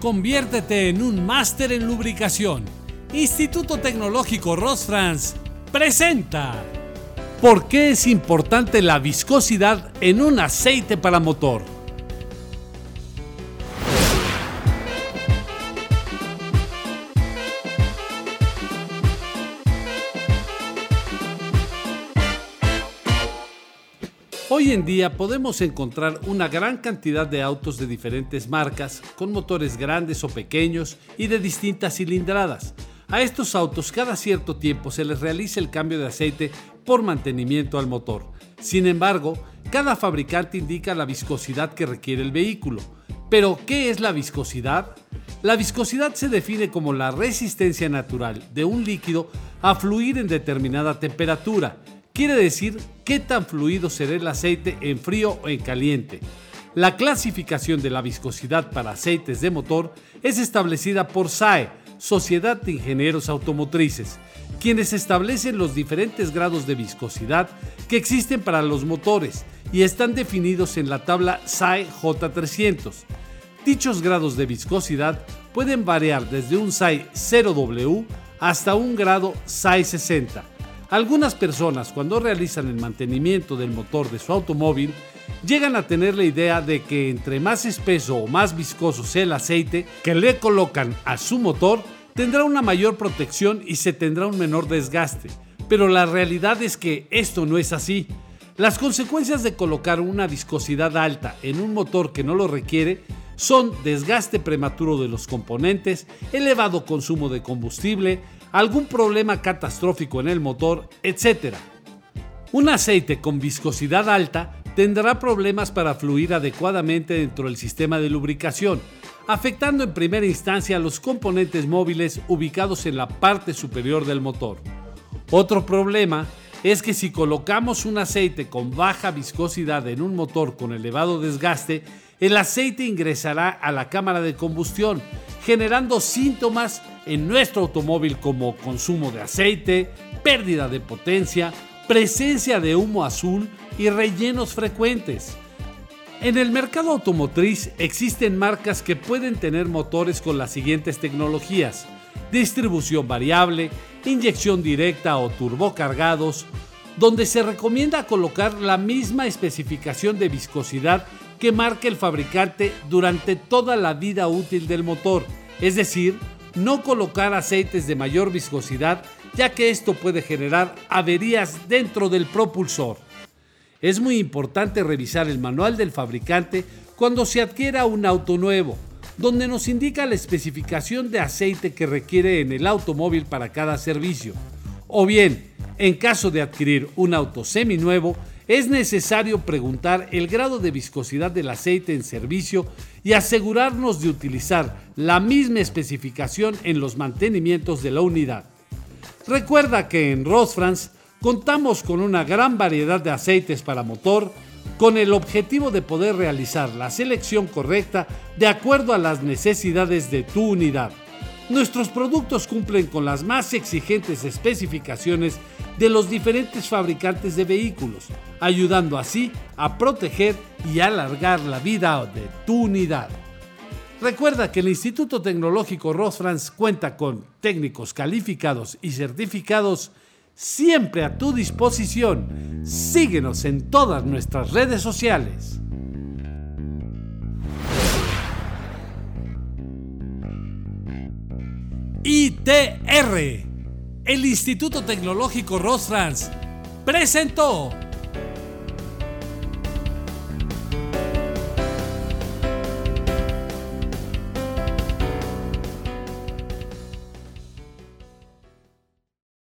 Conviértete en un máster en lubricación. Instituto Tecnológico Rosfrans presenta. ¿Por qué es importante la viscosidad en un aceite para motor? Hoy en día podemos encontrar una gran cantidad de autos de diferentes marcas, con motores grandes o pequeños y de distintas cilindradas. A estos autos cada cierto tiempo se les realiza el cambio de aceite por mantenimiento al motor. Sin embargo, cada fabricante indica la viscosidad que requiere el vehículo. Pero, ¿qué es la viscosidad? La viscosidad se define como la resistencia natural de un líquido a fluir en determinada temperatura quiere decir qué tan fluido será el aceite en frío o en caliente. La clasificación de la viscosidad para aceites de motor es establecida por SAE, Sociedad de Ingenieros Automotrices, quienes establecen los diferentes grados de viscosidad que existen para los motores y están definidos en la tabla SAE J300. Dichos grados de viscosidad pueden variar desde un SAE 0W hasta un grado SAE 60 algunas personas cuando realizan el mantenimiento del motor de su automóvil llegan a tener la idea de que entre más espeso o más viscoso sea el aceite que le colocan a su motor, tendrá una mayor protección y se tendrá un menor desgaste. Pero la realidad es que esto no es así. Las consecuencias de colocar una viscosidad alta en un motor que no lo requiere son desgaste prematuro de los componentes, elevado consumo de combustible, algún problema catastrófico en el motor, etc. Un aceite con viscosidad alta tendrá problemas para fluir adecuadamente dentro del sistema de lubricación, afectando en primera instancia a los componentes móviles ubicados en la parte superior del motor. Otro problema es que si colocamos un aceite con baja viscosidad en un motor con elevado desgaste, el aceite ingresará a la cámara de combustión, generando síntomas en nuestro automóvil como consumo de aceite, pérdida de potencia, presencia de humo azul y rellenos frecuentes. En el mercado automotriz existen marcas que pueden tener motores con las siguientes tecnologías. Distribución variable, inyección directa o turbocargados, donde se recomienda colocar la misma especificación de viscosidad que marque el fabricante durante toda la vida útil del motor, es decir, no colocar aceites de mayor viscosidad ya que esto puede generar averías dentro del propulsor. Es muy importante revisar el manual del fabricante cuando se adquiera un auto nuevo, donde nos indica la especificación de aceite que requiere en el automóvil para cada servicio. O bien, en caso de adquirir un auto seminuevo, es necesario preguntar el grado de viscosidad del aceite en servicio y asegurarnos de utilizar la misma especificación en los mantenimientos de la unidad. Recuerda que en Rosfrans contamos con una gran variedad de aceites para motor con el objetivo de poder realizar la selección correcta de acuerdo a las necesidades de tu unidad. Nuestros productos cumplen con las más exigentes especificaciones de los diferentes fabricantes de vehículos, ayudando así a proteger y alargar la vida de tu unidad. Recuerda que el Instituto Tecnológico Rosfrans cuenta con técnicos calificados y certificados siempre a tu disposición. Síguenos en todas nuestras redes sociales. ITR, el Instituto Tecnológico Rosfrans, presentó